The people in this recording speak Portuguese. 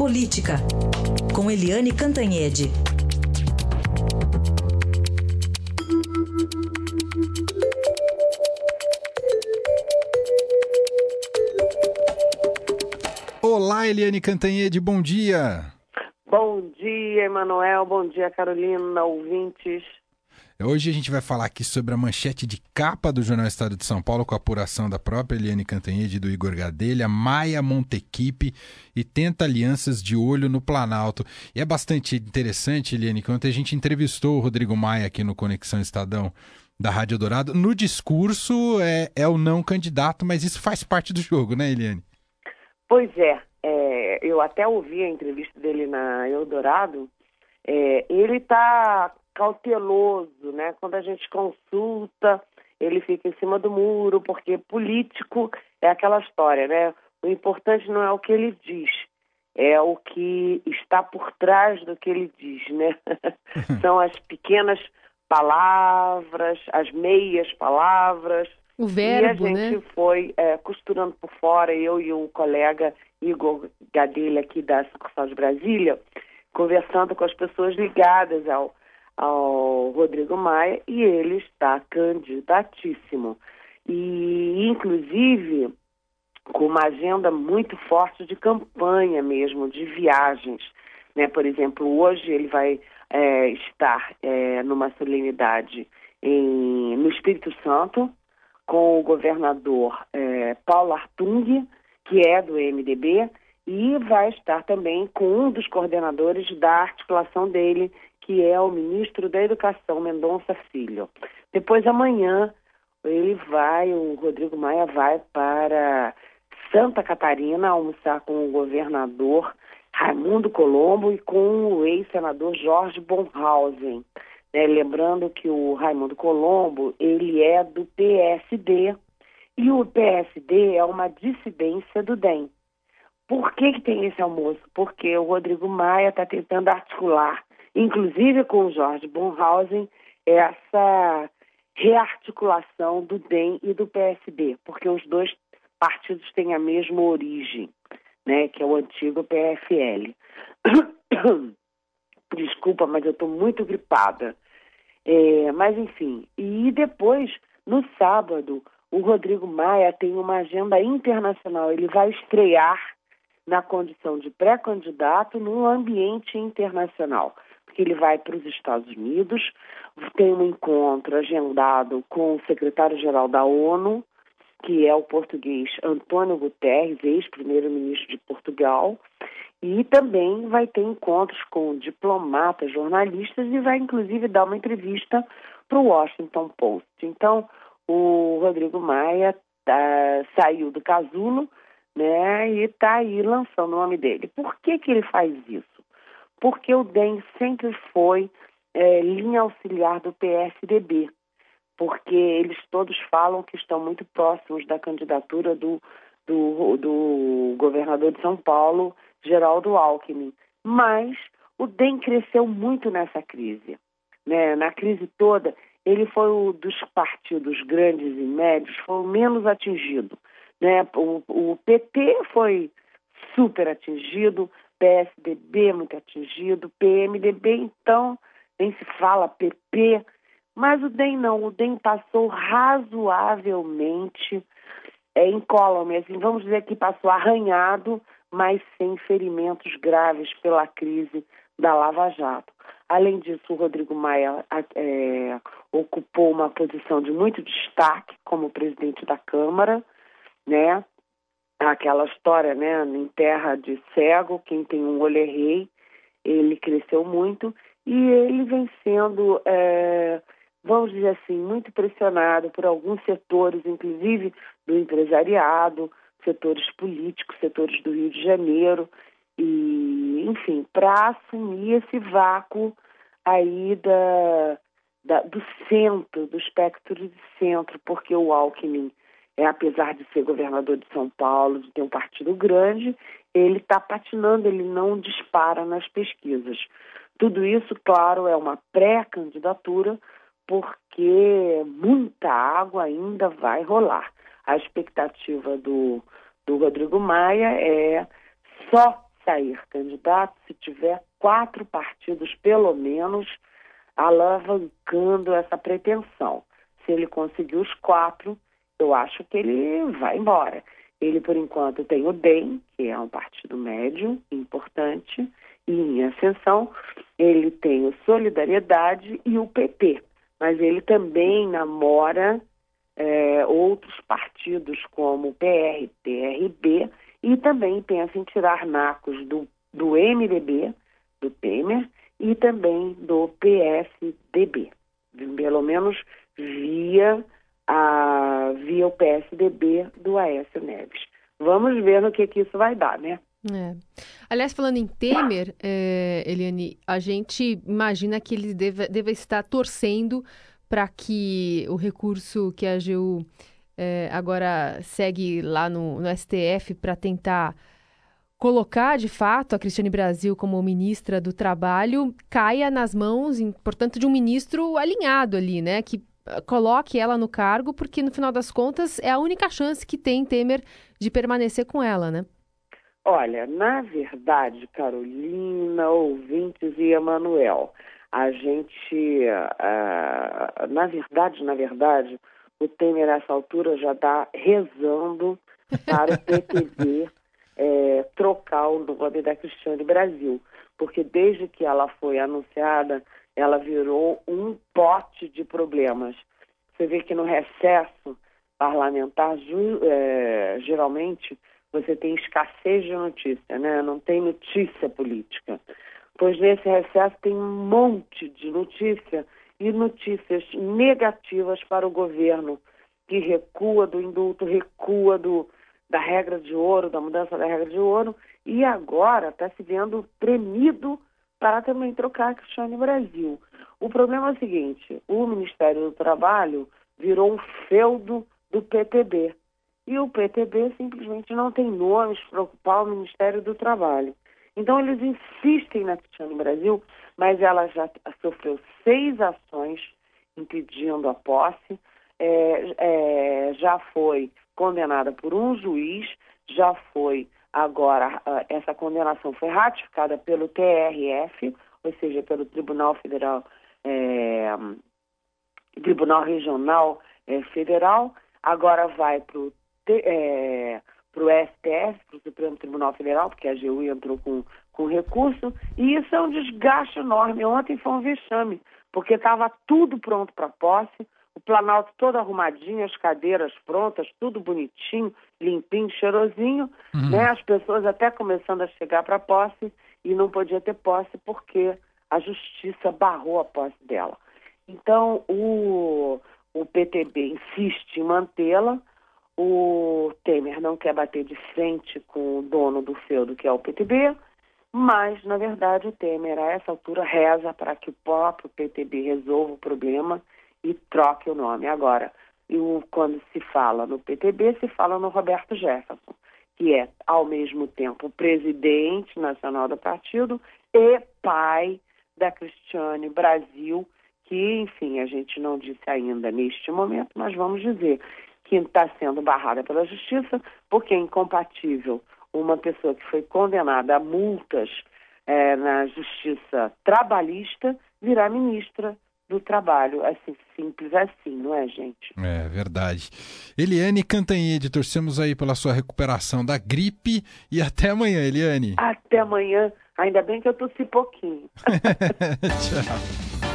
Política, com Eliane Cantanhede. Olá, Eliane Cantanhede, bom dia. Bom dia, Emanuel. Bom dia, Carolina, ouvintes. Hoje a gente vai falar aqui sobre a manchete de capa do Jornal Estado de São Paulo com a apuração da própria Eliane Cantanhede e do Igor Gadelha, Maia Montequipe e tenta alianças de olho no Planalto. E é bastante interessante, Eliane, que ontem a gente entrevistou o Rodrigo Maia aqui no Conexão Estadão da Rádio Dourado. No discurso é, é o não candidato, mas isso faz parte do jogo, né, Eliane? Pois é, é eu até ouvi a entrevista dele na Eldorado. É, ele está cauteloso, né? Quando a gente consulta, ele fica em cima do muro, porque político é aquela história, né? O importante não é o que ele diz, é o que está por trás do que ele diz, né? São as pequenas palavras, as meias palavras. O verbo, e a gente né? foi é, costurando por fora, eu e o colega Igor Gadelha aqui da sucursal de Brasília, conversando com as pessoas ligadas ao, ao Rodrigo Maia e ele está candidatíssimo. E, inclusive, com uma agenda muito forte de campanha mesmo, de viagens. Né? Por exemplo, hoje ele vai é, estar é, numa solenidade em, no Espírito Santo com o governador é, Paulo Artung, que é do MDB, e vai estar também com um dos coordenadores da articulação dele, que é o ministro da Educação, Mendonça Filho. Depois, amanhã, ele vai, o Rodrigo Maia vai para Santa Catarina almoçar com o governador Raimundo Colombo e com o ex-senador Jorge Bonhausen. Né? Lembrando que o Raimundo Colombo, ele é do PSD, e o PSD é uma dissidência do DEM. Por que, que tem esse almoço? Porque o Rodrigo Maia está tentando articular inclusive com o Jorge Bonhausen, essa rearticulação do DEM e do PSB, porque os dois partidos têm a mesma origem, né, que é o antigo PFL. Desculpa, mas eu estou muito gripada. É, mas, enfim, e depois, no sábado, o Rodrigo Maia tem uma agenda internacional. Ele vai estrear na condição de pré-candidato num ambiente internacional ele vai para os Estados Unidos, tem um encontro agendado com o secretário-geral da ONU, que é o português Antônio Guterres, ex-primeiro-ministro de Portugal, e também vai ter encontros com diplomatas, jornalistas e vai inclusive dar uma entrevista para o Washington Post. Então, o Rodrigo Maia tá, saiu do casulo né, e está aí lançando o nome dele. Por que, que ele faz isso? Porque o DEM sempre foi é, linha auxiliar do PSDB, porque eles todos falam que estão muito próximos da candidatura do, do, do governador de São Paulo, Geraldo Alckmin. Mas o DEM cresceu muito nessa crise. Né? Na crise toda, ele foi o dos partidos grandes e médios, foi o menos atingido. Né? O, o PT foi super atingido, PSDB muito atingido, PMDB então nem se fala PP, mas o DEM não, o DEM passou razoavelmente é, incólume, assim, vamos dizer que passou arranhado, mas sem ferimentos graves pela crise da Lava Jato. Além disso, o Rodrigo Maia é, ocupou uma posição de muito destaque como presidente da Câmara, né? Aquela história, né? Em terra de cego, quem tem um olho é rei. Ele cresceu muito e ele vem sendo, é, vamos dizer assim, muito pressionado por alguns setores, inclusive do empresariado, setores políticos, setores do Rio de Janeiro, e, enfim, para assumir esse vácuo aí da, da, do centro, do espectro de centro, porque o Alckmin é, apesar de ser governador de São Paulo, de ter um partido grande, ele está patinando, ele não dispara nas pesquisas. Tudo isso, claro, é uma pré-candidatura, porque muita água ainda vai rolar. A expectativa do, do Rodrigo Maia é só sair candidato se tiver quatro partidos, pelo menos, alavancando essa pretensão. Se ele conseguir os quatro, eu acho que ele vai embora. Ele, por enquanto, tem o DEM, que é um partido médio, importante, e em ascensão. Ele tem o Solidariedade e o PP. Mas ele também namora é, outros partidos, como o PRTRB, e também pensa em tirar nacos do, do MDB, do Temer, e também do PSDB. Pelo menos via a, via o PSDB do Aécio Neves. Vamos ver no que, que isso vai dar, né? É. Aliás, falando em Temer, é, Eliane, a gente imagina que ele deva, deva estar torcendo para que o recurso que a AGU é, agora segue lá no, no STF para tentar colocar de fato a Cristiane Brasil como ministra do Trabalho caia nas mãos, portanto, de um ministro alinhado ali, né? Que coloque ela no cargo, porque no final das contas é a única chance que tem Temer de permanecer com ela, né? Olha, na verdade, Carolina, ouvintes e Emanuel, a gente, uh, na verdade, na verdade, o Temer nessa altura já está rezando para o PTB é, trocar o nome da Cristiane Brasil, porque desde que ela foi anunciada, ela virou um pote de problemas. Você vê que no recesso parlamentar, é, geralmente, você tem escassez de notícia, né? não tem notícia política. Pois nesse recesso tem um monte de notícia e notícias negativas para o governo, que recua do indulto, recua do, da regra de ouro, da mudança da regra de ouro, e agora está se vendo tremido para também trocar a Cristiane Brasil. O problema é o seguinte: o Ministério do Trabalho virou um feudo do PTB. E o PTB simplesmente não tem nomes para ocupar o Ministério do Trabalho. Então eles insistem na Cristiane Brasil, mas ela já sofreu seis ações impedindo a posse, é, é, já foi condenada por um juiz, já foi agora, essa condenação foi ratificada pelo TRF, ou seja, pelo Tribunal Federal, é, Tribunal Regional é, Federal, agora vai para o é, o STF, para o Supremo Tribunal Federal, porque a AGU entrou com, com recurso, e isso é um desgaste enorme. Ontem foi um vexame, porque estava tudo pronto para posse, o Planalto todo arrumadinho, as cadeiras prontas, tudo bonitinho, limpinho, cheirosinho, uhum. né? as pessoas até começando a chegar para posse, e não podia ter posse porque a justiça barrou a posse dela. Então, o, o PTB insiste em mantê-la, o Temer não quer bater de frente com o dono do feudo, que é o PTB, mas, na verdade, o Temer, a essa altura, reza para que o próprio PTB resolva o problema e troque o nome. Agora, o, quando se fala no PTB, se fala no Roberto Jefferson, que é, ao mesmo tempo, presidente nacional do partido e pai da Cristiane Brasil, que, enfim, a gente não disse ainda neste momento, mas vamos dizer que está sendo barrada pela justiça, porque é incompatível uma pessoa que foi condenada a multas é, na justiça trabalhista virar ministra do trabalho. Assim, simples assim, não é, gente? É verdade. Eliane Cantanhede, torcemos aí pela sua recuperação da gripe e até amanhã, Eliane. Até amanhã. Ainda bem que eu tossi pouquinho. Tchau.